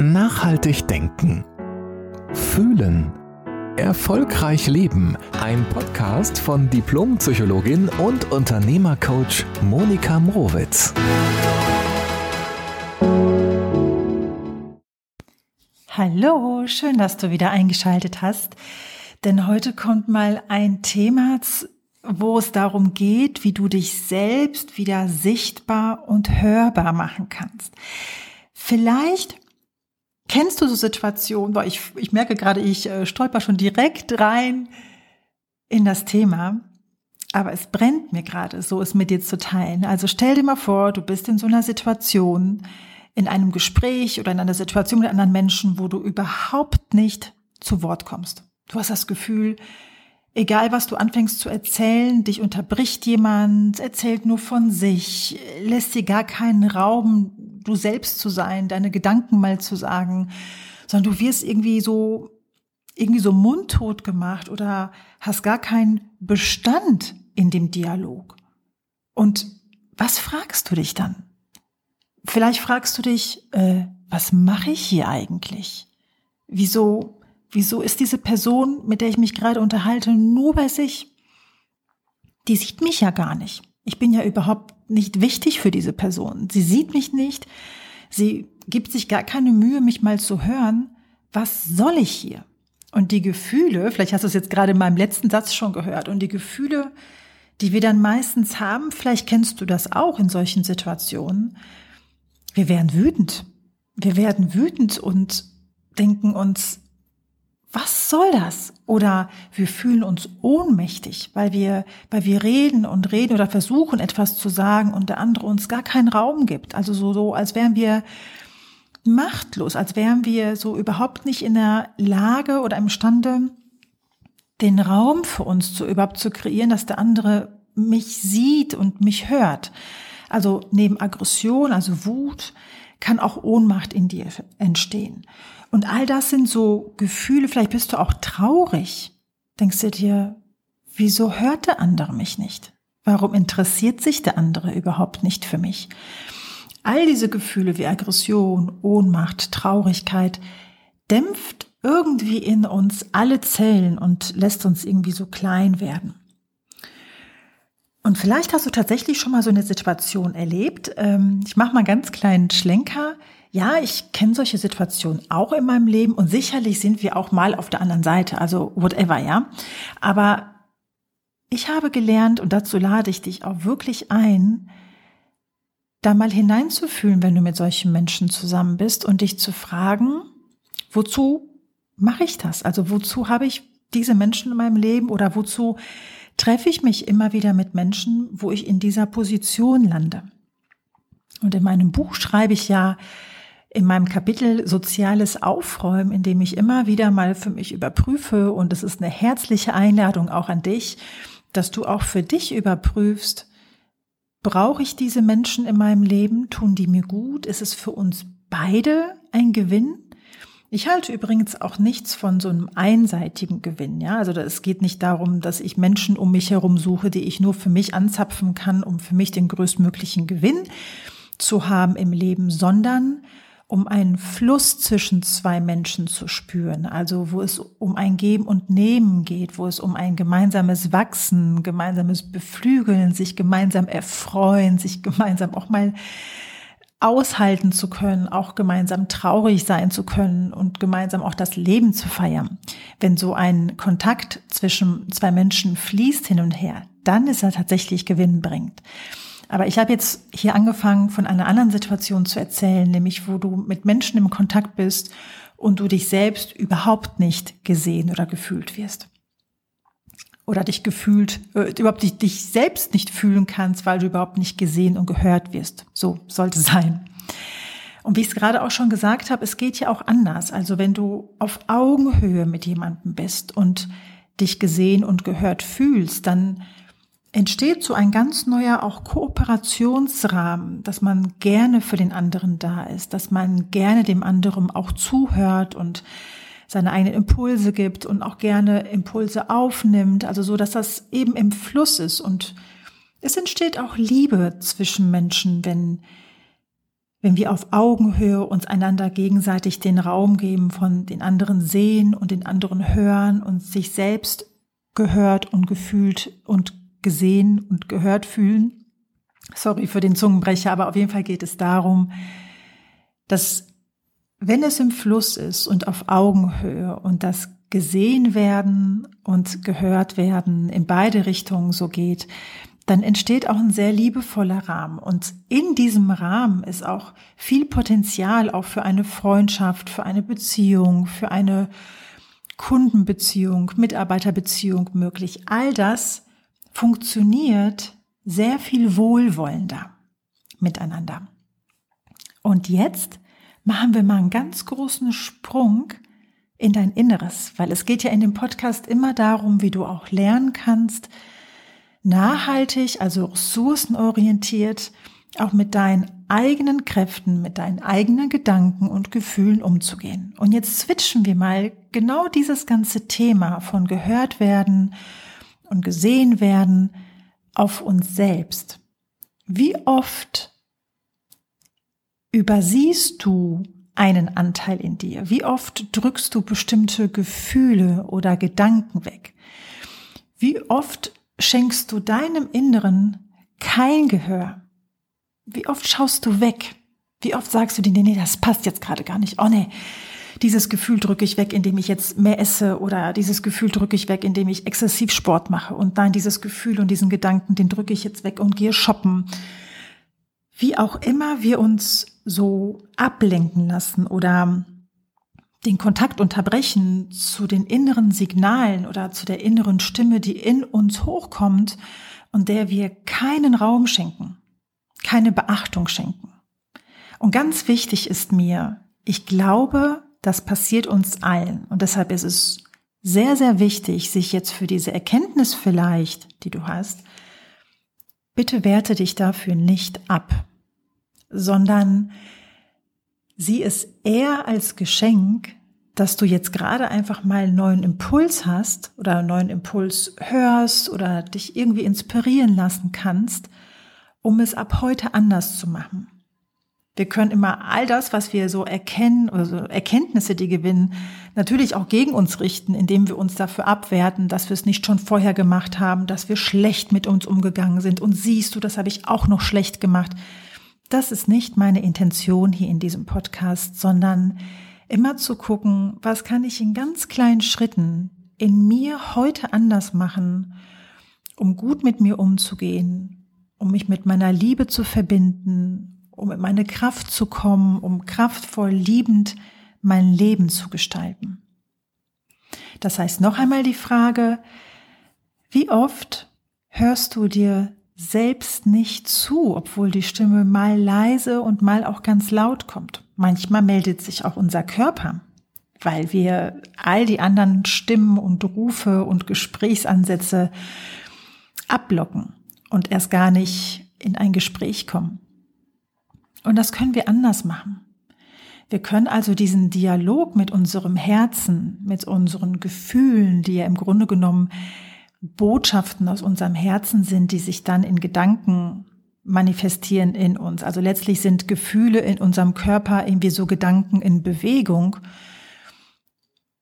Nachhaltig denken. Fühlen. Erfolgreich leben. Ein Podcast von Diplompsychologin und Unternehmercoach Monika Mrowitz. Hallo, schön, dass du wieder eingeschaltet hast. Denn heute kommt mal ein Thema, wo es darum geht, wie du dich selbst wieder sichtbar und hörbar machen kannst. Vielleicht kennst du so Situationen, weil ich, ich merke gerade, ich äh, stolper schon direkt rein in das Thema, aber es brennt mir gerade, so es mit dir zu teilen. Also stell dir mal vor, du bist in so einer Situation, in einem Gespräch oder in einer Situation mit anderen Menschen, wo du überhaupt nicht zu Wort kommst. Du hast das Gefühl, egal was du anfängst zu erzählen, dich unterbricht jemand, erzählt nur von sich, lässt dir gar keinen Raum, du selbst zu sein, deine Gedanken mal zu sagen, sondern du wirst irgendwie so, irgendwie so mundtot gemacht oder hast gar keinen Bestand in dem Dialog. Und was fragst du dich dann? Vielleicht fragst du dich, äh, was mache ich hier eigentlich? Wieso, wieso ist diese Person, mit der ich mich gerade unterhalte, nur bei sich? Die sieht mich ja gar nicht. Ich bin ja überhaupt nicht wichtig für diese Person. Sie sieht mich nicht. Sie gibt sich gar keine Mühe, mich mal zu hören. Was soll ich hier? Und die Gefühle, vielleicht hast du es jetzt gerade in meinem letzten Satz schon gehört, und die Gefühle, die wir dann meistens haben, vielleicht kennst du das auch in solchen Situationen, wir werden wütend. Wir werden wütend und denken uns, was soll das? Oder wir fühlen uns ohnmächtig, weil wir, weil wir reden und reden oder versuchen etwas zu sagen und der andere uns gar keinen Raum gibt. Also so, so, als wären wir machtlos, als wären wir so überhaupt nicht in der Lage oder imstande, den Raum für uns zu überhaupt zu kreieren, dass der andere mich sieht und mich hört. Also neben Aggression, also Wut, kann auch Ohnmacht in dir entstehen. Und all das sind so Gefühle, vielleicht bist du auch traurig. Denkst du dir, wieso hört der andere mich nicht? Warum interessiert sich der andere überhaupt nicht für mich? All diese Gefühle wie Aggression, Ohnmacht, Traurigkeit dämpft irgendwie in uns alle Zellen und lässt uns irgendwie so klein werden. Und vielleicht hast du tatsächlich schon mal so eine Situation erlebt. Ähm, ich mache mal einen ganz kleinen Schlenker. Ja, ich kenne solche Situationen auch in meinem Leben und sicherlich sind wir auch mal auf der anderen Seite, also whatever, ja. Aber ich habe gelernt und dazu lade ich dich auch wirklich ein, da mal hineinzufühlen, wenn du mit solchen Menschen zusammen bist und dich zu fragen, wozu mache ich das? Also wozu habe ich diese Menschen in meinem Leben oder wozu treffe ich mich immer wieder mit Menschen, wo ich in dieser Position lande. Und in meinem Buch schreibe ich ja in meinem Kapitel Soziales Aufräumen, in dem ich immer wieder mal für mich überprüfe und es ist eine herzliche Einladung auch an dich, dass du auch für dich überprüfst, brauche ich diese Menschen in meinem Leben? Tun die mir gut? Ist es für uns beide ein Gewinn? Ich halte übrigens auch nichts von so einem einseitigen Gewinn. Ja, also es geht nicht darum, dass ich Menschen um mich herum suche, die ich nur für mich anzapfen kann, um für mich den größtmöglichen Gewinn zu haben im Leben, sondern um einen Fluss zwischen zwei Menschen zu spüren, also wo es um ein Geben und Nehmen geht, wo es um ein gemeinsames Wachsen, gemeinsames Beflügeln, sich gemeinsam erfreuen, sich gemeinsam auch mal aushalten zu können, auch gemeinsam traurig sein zu können und gemeinsam auch das Leben zu feiern. Wenn so ein Kontakt zwischen zwei Menschen fließt hin und her, dann ist er tatsächlich gewinnbringend. Aber ich habe jetzt hier angefangen, von einer anderen Situation zu erzählen, nämlich wo du mit Menschen im Kontakt bist und du dich selbst überhaupt nicht gesehen oder gefühlt wirst oder dich gefühlt, äh, überhaupt dich, dich selbst nicht fühlen kannst, weil du überhaupt nicht gesehen und gehört wirst. So sollte sein. Und wie ich es gerade auch schon gesagt habe, es geht ja auch anders. Also wenn du auf Augenhöhe mit jemandem bist und dich gesehen und gehört fühlst, dann entsteht so ein ganz neuer auch Kooperationsrahmen, dass man gerne für den anderen da ist, dass man gerne dem anderen auch zuhört und seine eigenen Impulse gibt und auch gerne Impulse aufnimmt, also so, dass das eben im Fluss ist. Und es entsteht auch Liebe zwischen Menschen, wenn wenn wir auf Augenhöhe uns einander gegenseitig den Raum geben, von den anderen sehen und den anderen hören und sich selbst gehört und gefühlt und gesehen und gehört fühlen. Sorry für den Zungenbrecher, aber auf jeden Fall geht es darum, dass wenn es im Fluss ist und auf Augenhöhe und das gesehen werden und gehört werden in beide Richtungen so geht, dann entsteht auch ein sehr liebevoller Rahmen. Und in diesem Rahmen ist auch viel Potenzial auch für eine Freundschaft, für eine Beziehung, für eine Kundenbeziehung, Mitarbeiterbeziehung möglich. All das funktioniert sehr viel wohlwollender miteinander. Und jetzt machen wir mal einen ganz großen Sprung in dein Inneres, weil es geht ja in dem Podcast immer darum, wie du auch lernen kannst, nachhaltig, also ressourcenorientiert, auch mit deinen eigenen Kräften, mit deinen eigenen Gedanken und Gefühlen umzugehen. Und jetzt switchen wir mal genau dieses ganze Thema von gehört werden und gesehen werden auf uns selbst. Wie oft übersiehst du einen Anteil in dir? Wie oft drückst du bestimmte Gefühle oder Gedanken weg? Wie oft schenkst du deinem Inneren kein Gehör? Wie oft schaust du weg? Wie oft sagst du dir, nee, nee, das passt jetzt gerade gar nicht. Oh nee, dieses Gefühl drücke ich weg, indem ich jetzt mehr esse oder dieses Gefühl drücke ich weg, indem ich exzessiv Sport mache und dann dieses Gefühl und diesen Gedanken, den drücke ich jetzt weg und gehe shoppen. Wie auch immer wir uns so ablenken lassen oder den Kontakt unterbrechen zu den inneren Signalen oder zu der inneren Stimme, die in uns hochkommt und der wir keinen Raum schenken, keine Beachtung schenken. Und ganz wichtig ist mir, ich glaube, das passiert uns allen. Und deshalb ist es sehr, sehr wichtig, sich jetzt für diese Erkenntnis vielleicht, die du hast, bitte werte dich dafür nicht ab, sondern sieh es eher als Geschenk, dass du jetzt gerade einfach mal einen neuen Impuls hast oder einen neuen Impuls hörst oder dich irgendwie inspirieren lassen kannst, um es ab heute anders zu machen. Wir können immer all das, was wir so erkennen oder so Erkenntnisse, die gewinnen, natürlich auch gegen uns richten, indem wir uns dafür abwerten, dass wir es nicht schon vorher gemacht haben, dass wir schlecht mit uns umgegangen sind. Und siehst du, das habe ich auch noch schlecht gemacht. Das ist nicht meine Intention hier in diesem Podcast, sondern immer zu gucken, was kann ich in ganz kleinen Schritten in mir heute anders machen, um gut mit mir umzugehen, um mich mit meiner Liebe zu verbinden, um in meine Kraft zu kommen, um kraftvoll liebend mein Leben zu gestalten. Das heißt noch einmal die Frage, wie oft hörst du dir selbst nicht zu, obwohl die Stimme mal leise und mal auch ganz laut kommt. Manchmal meldet sich auch unser Körper, weil wir all die anderen Stimmen und Rufe und Gesprächsansätze abblocken und erst gar nicht in ein Gespräch kommen. Und das können wir anders machen. Wir können also diesen Dialog mit unserem Herzen, mit unseren Gefühlen, die ja im Grunde genommen Botschaften aus unserem Herzen sind, die sich dann in Gedanken manifestieren in uns. Also letztlich sind Gefühle in unserem Körper irgendwie so Gedanken in Bewegung.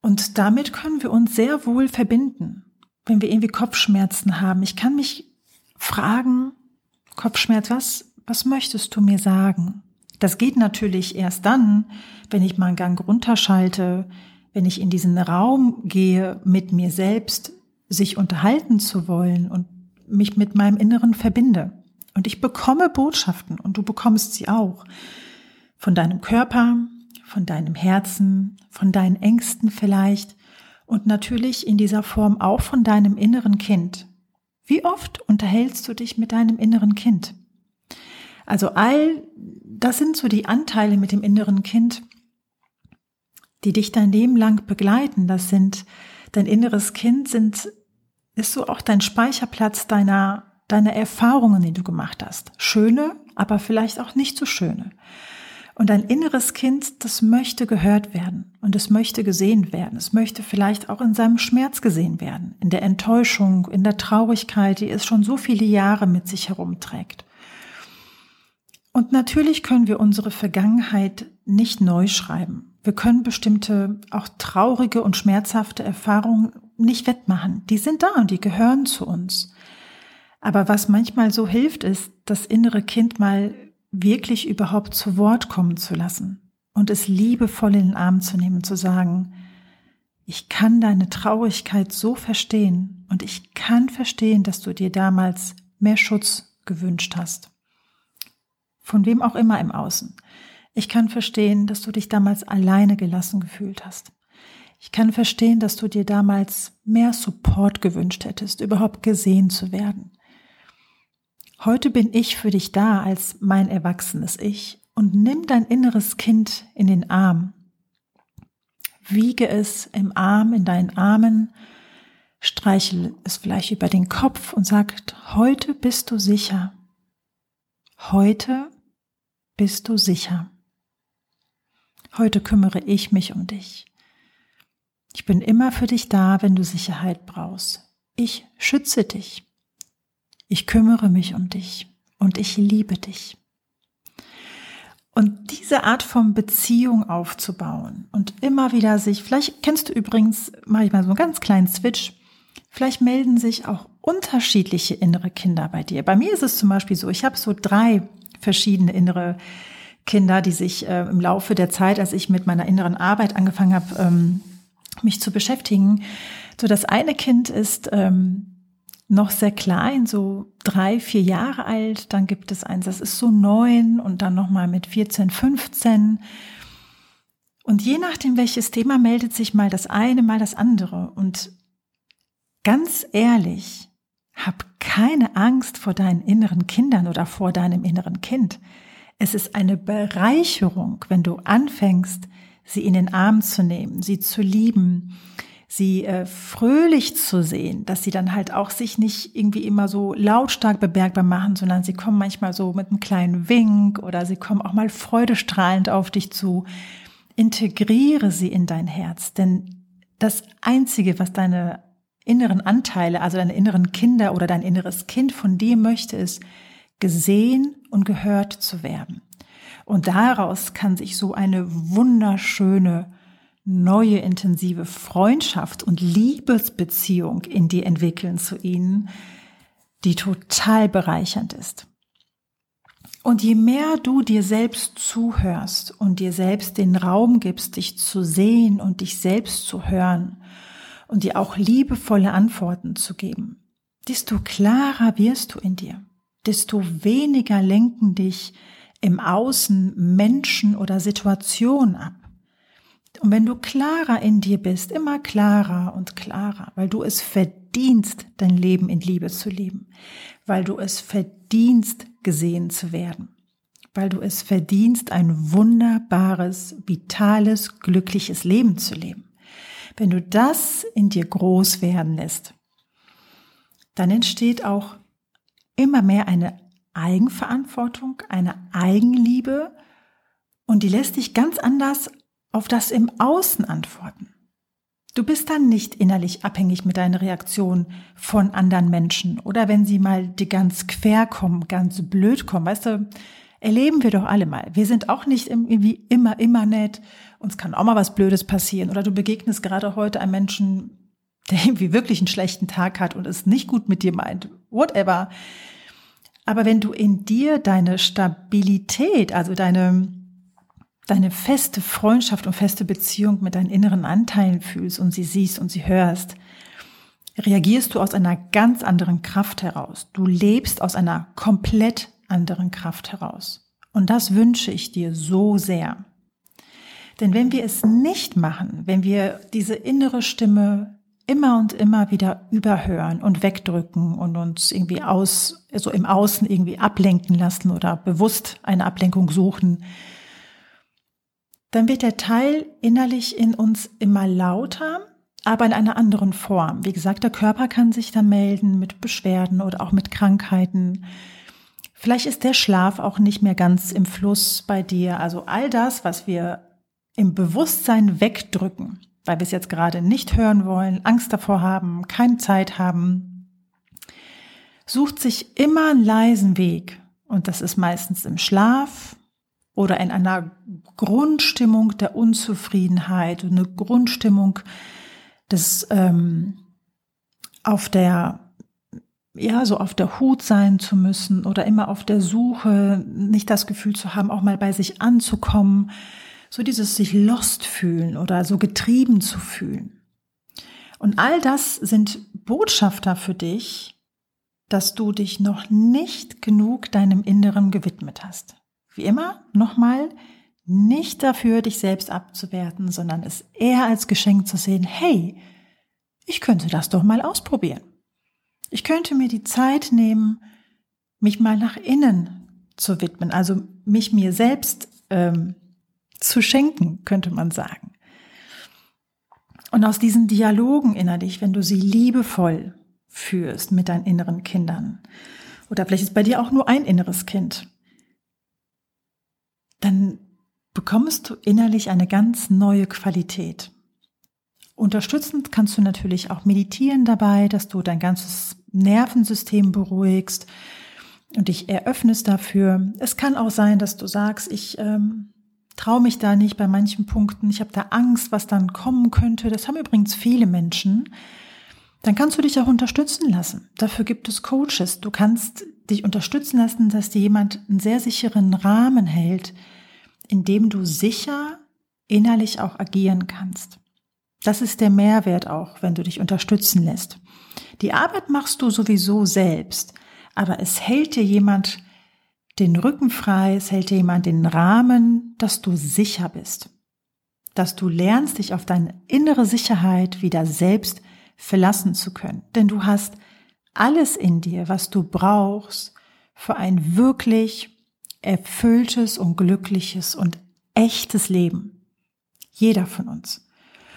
Und damit können wir uns sehr wohl verbinden, wenn wir irgendwie Kopfschmerzen haben. Ich kann mich fragen, Kopfschmerz, was was möchtest du mir sagen? Das geht natürlich erst dann, wenn ich mal einen Gang runterschalte, wenn ich in diesen Raum gehe, mit mir selbst sich unterhalten zu wollen und mich mit meinem Inneren verbinde. Und ich bekomme Botschaften und du bekommst sie auch. Von deinem Körper, von deinem Herzen, von deinen Ängsten vielleicht und natürlich in dieser Form auch von deinem inneren Kind. Wie oft unterhältst du dich mit deinem inneren Kind? Also all das sind so die Anteile mit dem inneren Kind, die dich dein Leben lang begleiten. Das sind dein inneres Kind sind ist so auch dein Speicherplatz deiner deiner Erfahrungen, die du gemacht hast. Schöne, aber vielleicht auch nicht so schöne. Und dein inneres Kind, das möchte gehört werden und es möchte gesehen werden. Es möchte vielleicht auch in seinem Schmerz gesehen werden, in der Enttäuschung, in der Traurigkeit, die es schon so viele Jahre mit sich herumträgt. Und natürlich können wir unsere Vergangenheit nicht neu schreiben. Wir können bestimmte auch traurige und schmerzhafte Erfahrungen nicht wettmachen. Die sind da und die gehören zu uns. Aber was manchmal so hilft, ist, das innere Kind mal wirklich überhaupt zu Wort kommen zu lassen und es liebevoll in den Arm zu nehmen, zu sagen, ich kann deine Traurigkeit so verstehen und ich kann verstehen, dass du dir damals mehr Schutz gewünscht hast. Von wem auch immer im Außen. Ich kann verstehen, dass du dich damals alleine gelassen gefühlt hast. Ich kann verstehen, dass du dir damals mehr Support gewünscht hättest, überhaupt gesehen zu werden. Heute bin ich für dich da als mein erwachsenes Ich und nimm dein inneres Kind in den Arm. Wiege es im Arm, in deinen Armen, streichel es vielleicht über den Kopf und sagt, heute bist du sicher. Heute bist du sicher. Heute kümmere ich mich um dich. Ich bin immer für dich da, wenn du Sicherheit brauchst. Ich schütze dich. Ich kümmere mich um dich und ich liebe dich. Und diese Art von Beziehung aufzubauen und immer wieder sich, vielleicht kennst du übrigens, mache ich mal so einen ganz kleinen Switch, vielleicht melden sich auch unterschiedliche innere Kinder bei dir. Bei mir ist es zum Beispiel so, ich habe so drei verschiedene innere Kinder, die sich äh, im Laufe der Zeit, als ich mit meiner inneren Arbeit angefangen habe, ähm, mich zu beschäftigen. So das eine Kind ist ähm, noch sehr klein, so drei, vier Jahre alt. Dann gibt es eins, das ist so neun und dann nochmal mit 14, 15. Und je nachdem, welches Thema meldet sich mal das eine, mal das andere. Und ganz ehrlich, hab keine Angst vor deinen inneren Kindern oder vor deinem inneren Kind. Es ist eine Bereicherung, wenn du anfängst, sie in den Arm zu nehmen, sie zu lieben, sie äh, fröhlich zu sehen, dass sie dann halt auch sich nicht irgendwie immer so lautstark bemerkbar machen, sondern sie kommen manchmal so mit einem kleinen Wink oder sie kommen auch mal freudestrahlend auf dich zu. Integriere sie in dein Herz, denn das Einzige, was deine inneren Anteile, also deine inneren Kinder oder dein inneres Kind von dir möchte, ist gesehen und gehört zu werden. Und daraus kann sich so eine wunderschöne neue intensive Freundschaft und Liebesbeziehung in dir entwickeln zu ihnen, die total bereichernd ist. Und je mehr du dir selbst zuhörst und dir selbst den Raum gibst, dich zu sehen und dich selbst zu hören und dir auch liebevolle Antworten zu geben, desto klarer wirst du in dir, desto weniger lenken dich im Außen Menschen oder Situationen ab und wenn du klarer in dir bist, immer klarer und klarer, weil du es verdienst, dein Leben in Liebe zu leben, weil du es verdienst, gesehen zu werden, weil du es verdienst, ein wunderbares, vitales, glückliches Leben zu leben. Wenn du das in dir groß werden lässt, dann entsteht auch immer mehr eine Eigenverantwortung, eine Eigenliebe und die lässt dich ganz anders auf das im Außen antworten. Du bist dann nicht innerlich abhängig mit deiner Reaktion von anderen Menschen oder wenn sie mal die ganz quer kommen, ganz blöd kommen, weißt du, erleben wir doch alle mal. Wir sind auch nicht irgendwie immer, immer nett. Uns kann auch mal was Blödes passieren oder du begegnest gerade heute einem Menschen, der irgendwie wirklich einen schlechten Tag hat und es nicht gut mit dir meint. Whatever. Aber wenn du in dir deine Stabilität, also deine, deine feste Freundschaft und feste Beziehung mit deinen inneren Anteilen fühlst und sie siehst und sie hörst, reagierst du aus einer ganz anderen Kraft heraus. Du lebst aus einer komplett anderen Kraft heraus. Und das wünsche ich dir so sehr. Denn wenn wir es nicht machen, wenn wir diese innere Stimme immer und immer wieder überhören und wegdrücken und uns irgendwie aus, so im Außen irgendwie ablenken lassen oder bewusst eine Ablenkung suchen, dann wird der Teil innerlich in uns immer lauter, aber in einer anderen Form. Wie gesagt, der Körper kann sich dann melden mit Beschwerden oder auch mit Krankheiten. Vielleicht ist der Schlaf auch nicht mehr ganz im Fluss bei dir. Also all das, was wir im Bewusstsein wegdrücken, weil wir es jetzt gerade nicht hören wollen, Angst davor haben, keine Zeit haben, sucht sich immer einen leisen Weg Und das ist meistens im Schlaf oder in einer Grundstimmung der Unzufriedenheit eine Grundstimmung des ähm, auf der ja, so auf der Hut sein zu müssen oder immer auf der Suche, nicht das Gefühl zu haben, auch mal bei sich anzukommen, so dieses sich lost fühlen oder so getrieben zu fühlen. Und all das sind Botschafter für dich, dass du dich noch nicht genug deinem Inneren gewidmet hast. Wie immer, nochmal, nicht dafür, dich selbst abzuwerten, sondern es eher als Geschenk zu sehen, hey, ich könnte das doch mal ausprobieren. Ich könnte mir die Zeit nehmen, mich mal nach innen zu widmen, also mich mir selbst ähm, zu schenken, könnte man sagen. Und aus diesen Dialogen innerlich, wenn du sie liebevoll führst mit deinen inneren Kindern, oder vielleicht ist bei dir auch nur ein inneres Kind, dann bekommst du innerlich eine ganz neue Qualität. Unterstützend kannst du natürlich auch meditieren dabei, dass du dein ganzes Nervensystem beruhigst und dich eröffnest dafür. Es kann auch sein, dass du sagst, ich ähm, traue mich da nicht bei manchen Punkten, ich habe da Angst, was dann kommen könnte. Das haben übrigens viele Menschen. Dann kannst du dich auch unterstützen lassen. Dafür gibt es Coaches. Du kannst dich unterstützen lassen, dass dir jemand einen sehr sicheren Rahmen hält, in dem du sicher innerlich auch agieren kannst. Das ist der Mehrwert auch, wenn du dich unterstützen lässt. Die Arbeit machst du sowieso selbst, aber es hält dir jemand den Rücken frei, es hält dir jemand den Rahmen, dass du sicher bist. Dass du lernst, dich auf deine innere Sicherheit wieder selbst verlassen zu können. Denn du hast alles in dir, was du brauchst für ein wirklich erfülltes und glückliches und echtes Leben. Jeder von uns.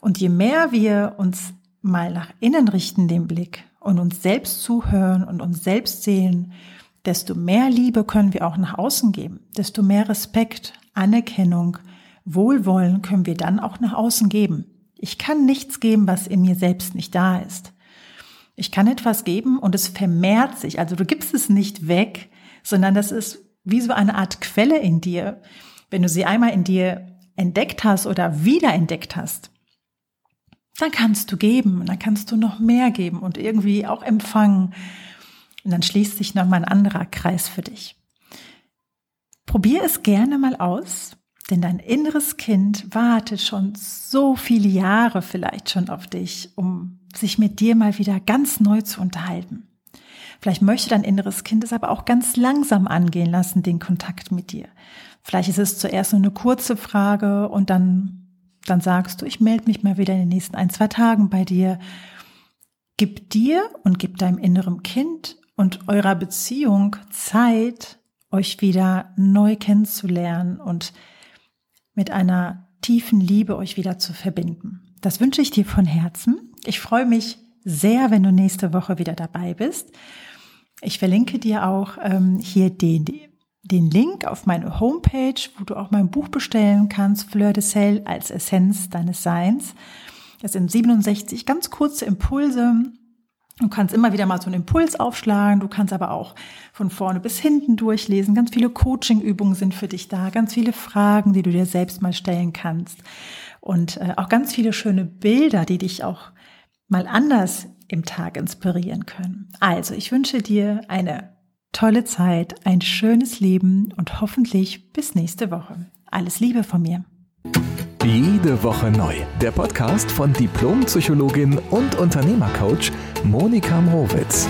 Und je mehr wir uns mal nach innen richten, den Blick, und uns selbst zuhören und uns selbst sehen, desto mehr Liebe können wir auch nach außen geben, desto mehr Respekt, Anerkennung, Wohlwollen können wir dann auch nach außen geben. Ich kann nichts geben, was in mir selbst nicht da ist. Ich kann etwas geben und es vermehrt sich. Also du gibst es nicht weg, sondern das ist wie so eine Art Quelle in dir. Wenn du sie einmal in dir entdeckt hast oder wiederentdeckt hast, dann kannst du geben und dann kannst du noch mehr geben und irgendwie auch empfangen. Und dann schließt sich nochmal ein anderer Kreis für dich. Probier es gerne mal aus, denn dein inneres Kind wartet schon so viele Jahre vielleicht schon auf dich, um sich mit dir mal wieder ganz neu zu unterhalten. Vielleicht möchte dein inneres Kind es aber auch ganz langsam angehen lassen, den Kontakt mit dir. Vielleicht ist es zuerst nur eine kurze Frage und dann dann sagst du, ich melde mich mal wieder in den nächsten ein, zwei Tagen bei dir. Gib dir und gib deinem inneren Kind und eurer Beziehung Zeit, euch wieder neu kennenzulernen und mit einer tiefen Liebe euch wieder zu verbinden. Das wünsche ich dir von Herzen. Ich freue mich sehr, wenn du nächste Woche wieder dabei bist. Ich verlinke dir auch ähm, hier den, den Link auf meine Homepage, wo du auch mein Buch bestellen kannst, Fleur de Sel als Essenz deines Seins. Das sind 67 ganz kurze Impulse. Du kannst immer wieder mal so einen Impuls aufschlagen. Du kannst aber auch von vorne bis hinten durchlesen. Ganz viele Coaching-Übungen sind für dich da. Ganz viele Fragen, die du dir selbst mal stellen kannst. Und äh, auch ganz viele schöne Bilder, die dich auch mal anders im Tag inspirieren können. Also, ich wünsche dir eine tolle Zeit, ein schönes Leben und hoffentlich bis nächste Woche. Alles Liebe von mir. Jede Woche neu. Der Podcast von Diplompsychologin und Unternehmercoach Monika Mrowitz.